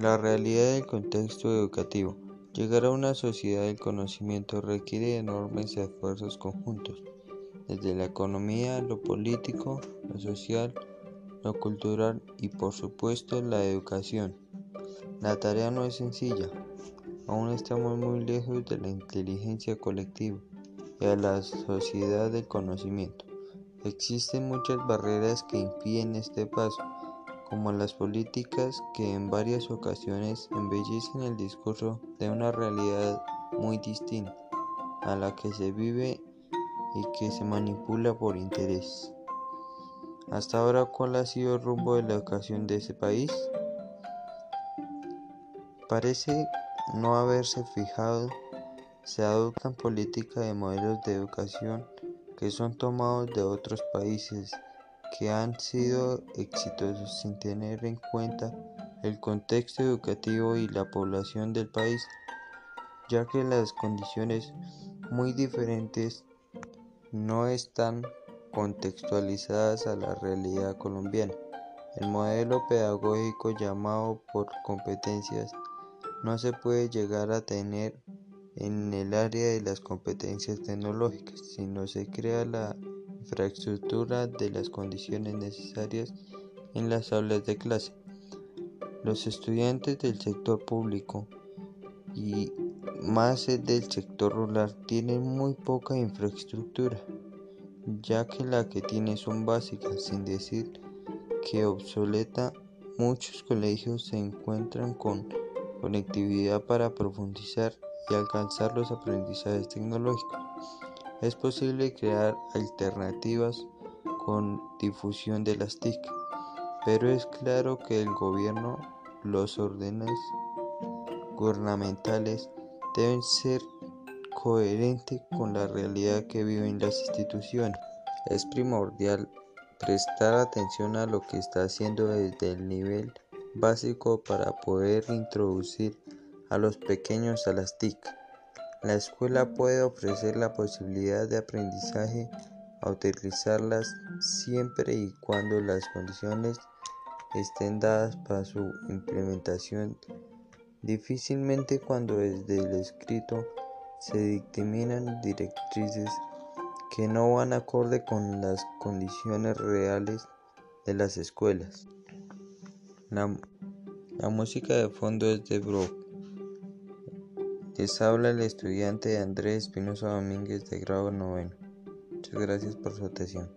La realidad del contexto educativo. Llegar a una sociedad del conocimiento requiere enormes esfuerzos conjuntos, desde la economía, lo político, lo social, lo cultural y por supuesto la educación. La tarea no es sencilla, aún estamos muy lejos de la inteligencia colectiva y a la sociedad del conocimiento. Existen muchas barreras que impiden este paso, como las políticas que en varias ocasiones embellecen el discurso de una realidad muy distinta a la que se vive y que se manipula por interés. Hasta ahora, ¿cuál ha sido el rumbo de la educación de ese país? Parece no haberse fijado, se adoptan políticas de modelos de educación que son tomados de otros países que han sido exitosos sin tener en cuenta el contexto educativo y la población del país, ya que las condiciones muy diferentes no están contextualizadas a la realidad colombiana. El modelo pedagógico llamado por competencias no se puede llegar a tener en el área de las competencias tecnológicas, sino se crea la infraestructura de las condiciones necesarias en las aulas de clase. Los estudiantes del sector público y más del sector rural tienen muy poca infraestructura, ya que la que tiene son básicas, sin decir que obsoleta. Muchos colegios se encuentran con conectividad para profundizar y alcanzar los aprendizajes tecnológicos. Es posible crear alternativas con difusión de las TIC, pero es claro que el gobierno, los órdenes gubernamentales deben ser coherentes con la realidad que viven las instituciones. Es primordial prestar atención a lo que está haciendo desde el nivel básico para poder introducir a los pequeños a las TIC. La escuela puede ofrecer la posibilidad de aprendizaje a utilizarlas siempre y cuando las condiciones estén dadas para su implementación. Difícilmente cuando desde el escrito se dictaminan directrices que no van acorde con las condiciones reales de las escuelas. La, música de fondo es de Brock. Les habla el estudiante Andrés Espinosa Domínguez de grado noveno. Muchas gracias por su atención.